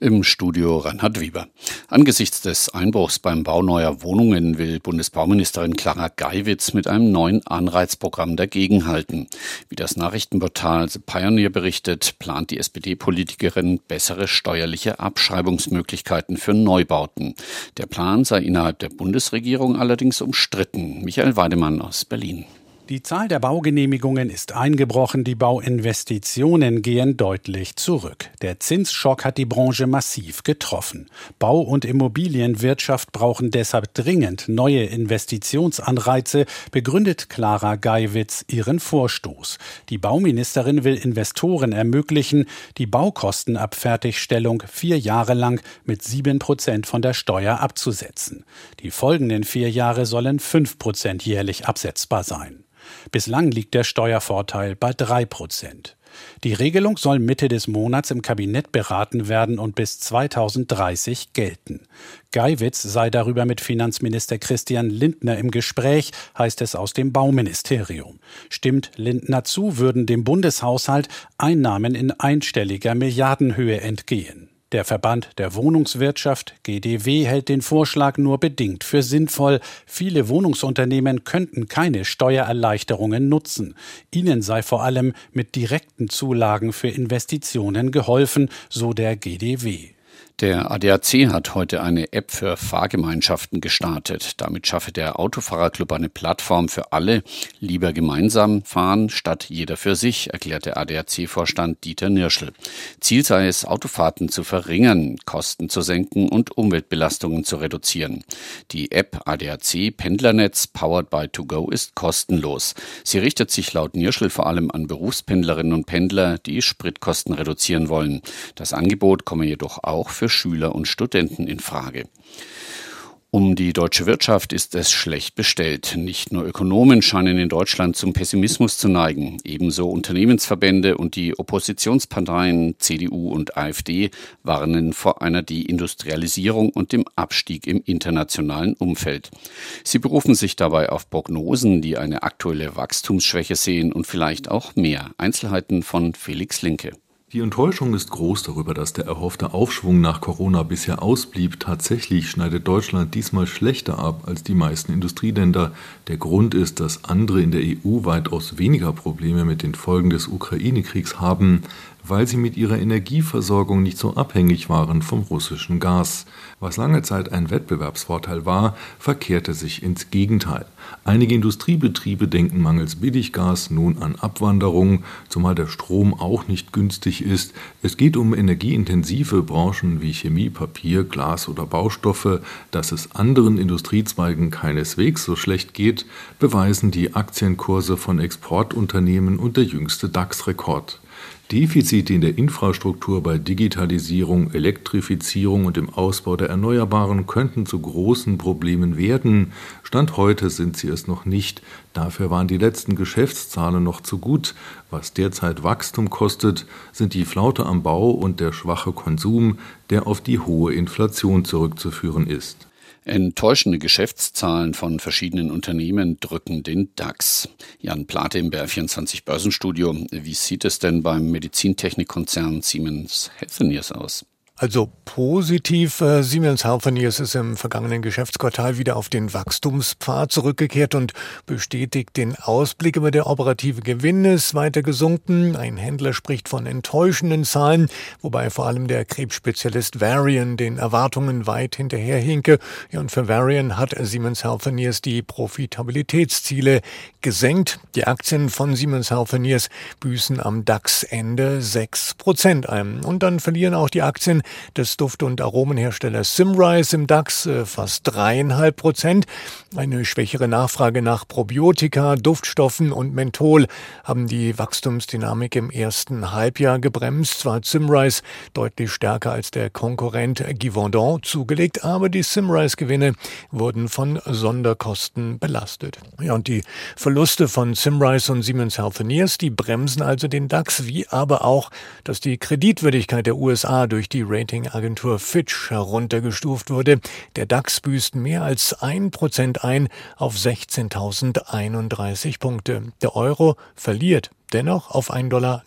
Im Studio Reinhard Weber. Angesichts des Einbruchs beim Bau neuer Wohnungen will Bundesbauministerin Clara Geiwitz mit einem neuen Anreizprogramm dagegenhalten. Wie das Nachrichtenportal The Pioneer berichtet, plant die SPD-Politikerin bessere steuerliche Abschreibungsmöglichkeiten für Neubauten. Der Plan sei innerhalb der Bundesregierung allerdings umstritten. Michael Weidemann aus Berlin. Die Zahl der Baugenehmigungen ist eingebrochen, die Bauinvestitionen gehen deutlich zurück. Der Zinsschock hat die Branche massiv getroffen. Bau- und Immobilienwirtschaft brauchen deshalb dringend neue Investitionsanreize, begründet Clara Geiwitz ihren Vorstoß. Die Bauministerin will Investoren ermöglichen, die Baukostenabfertigstellung vier Jahre lang mit sieben Prozent von der Steuer abzusetzen. Die folgenden vier Jahre sollen fünf Prozent jährlich absetzbar sein. Bislang liegt der Steuervorteil bei drei Prozent. Die Regelung soll Mitte des Monats im Kabinett beraten werden und bis 2030 gelten. Geiwitz sei darüber mit Finanzminister Christian Lindner im Gespräch, heißt es aus dem Bauministerium. Stimmt Lindner zu, würden dem Bundeshaushalt Einnahmen in einstelliger Milliardenhöhe entgehen. Der Verband der Wohnungswirtschaft GDW hält den Vorschlag nur bedingt für sinnvoll. Viele Wohnungsunternehmen könnten keine Steuererleichterungen nutzen. Ihnen sei vor allem mit direkten Zulagen für Investitionen geholfen, so der GDW. Der ADAC hat heute eine App für Fahrgemeinschaften gestartet. Damit schaffe der Autofahrerclub eine Plattform für alle, lieber gemeinsam fahren statt jeder für sich, erklärt der ADAC-Vorstand Dieter Nirschl. Ziel sei es, Autofahrten zu verringern, Kosten zu senken und Umweltbelastungen zu reduzieren. Die App ADAC Pendlernetz Powered by To Go ist kostenlos. Sie richtet sich laut Nirschl vor allem an Berufspendlerinnen und Pendler, die Spritkosten reduzieren wollen. Das Angebot komme jedoch auch für Schüler und Studenten in Frage. Um die deutsche Wirtschaft ist es schlecht bestellt. Nicht nur Ökonomen scheinen in Deutschland zum Pessimismus zu neigen. Ebenso Unternehmensverbände und die Oppositionsparteien CDU und AfD warnen vor einer Deindustrialisierung und dem Abstieg im internationalen Umfeld. Sie berufen sich dabei auf Prognosen, die eine aktuelle Wachstumsschwäche sehen und vielleicht auch mehr. Einzelheiten von Felix Linke. Die Enttäuschung ist groß darüber, dass der erhoffte Aufschwung nach Corona bisher ausblieb. Tatsächlich schneidet Deutschland diesmal schlechter ab als die meisten Industrieländer. Der Grund ist, dass andere in der EU weitaus weniger Probleme mit den Folgen des Ukraine-Kriegs haben weil sie mit ihrer Energieversorgung nicht so abhängig waren vom russischen Gas. Was lange Zeit ein Wettbewerbsvorteil war, verkehrte sich ins Gegenteil. Einige Industriebetriebe denken mangels Billiggas nun an Abwanderung, zumal der Strom auch nicht günstig ist. Es geht um energieintensive Branchen wie Chemie, Papier, Glas oder Baustoffe. Dass es anderen Industriezweigen keineswegs so schlecht geht, beweisen die Aktienkurse von Exportunternehmen und der jüngste DAX-Rekord. Defizite in der Infrastruktur bei Digitalisierung, Elektrifizierung und dem Ausbau der Erneuerbaren könnten zu großen Problemen werden. Stand heute sind sie es noch nicht. Dafür waren die letzten Geschäftszahlen noch zu gut. Was derzeit Wachstum kostet, sind die Flaute am Bau und der schwache Konsum, der auf die hohe Inflation zurückzuführen ist. Enttäuschende Geschäftszahlen von verschiedenen Unternehmen drücken den DAX. Jan Plate im BR24 Börsenstudio. Wie sieht es denn beim Medizintechnikkonzern Siemens Healthineers aus? Also positiv, äh, Siemens Healthineers ist im vergangenen Geschäftsquartal wieder auf den Wachstumspfad zurückgekehrt und bestätigt den Ausblick, aber der operative Gewinn ist weiter gesunken. Ein Händler spricht von enttäuschenden Zahlen, wobei vor allem der Krebsspezialist Varian den Erwartungen weit hinterherhinke. Ja, und für Varian hat Siemens Healthineers die Profitabilitätsziele gesenkt. Die Aktien von Siemens Healthineers büßen am DAX-Ende 6 Prozent ein. Und dann verlieren auch die Aktien des Duft- und Aromenherstellers Simrise im DAX äh, fast dreieinhalb Prozent. Eine schwächere Nachfrage nach Probiotika, Duftstoffen und Menthol haben die Wachstumsdynamik im ersten Halbjahr gebremst. Zwar hat Simrise deutlich stärker als der Konkurrent Givaudan zugelegt, aber die Simrise-Gewinne wurden von Sonderkosten belastet. Ja, und die Verluste von Simrise und Siemens Healthineers, die bremsen also den DAX, wie aber auch, dass die Kreditwürdigkeit der USA durch die Ratingagentur Fitch heruntergestuft wurde. Der DAX büßt mehr als ein Prozent ein auf 16.031 Punkte. Der Euro verliert dennoch auf 1,0929 Dollar.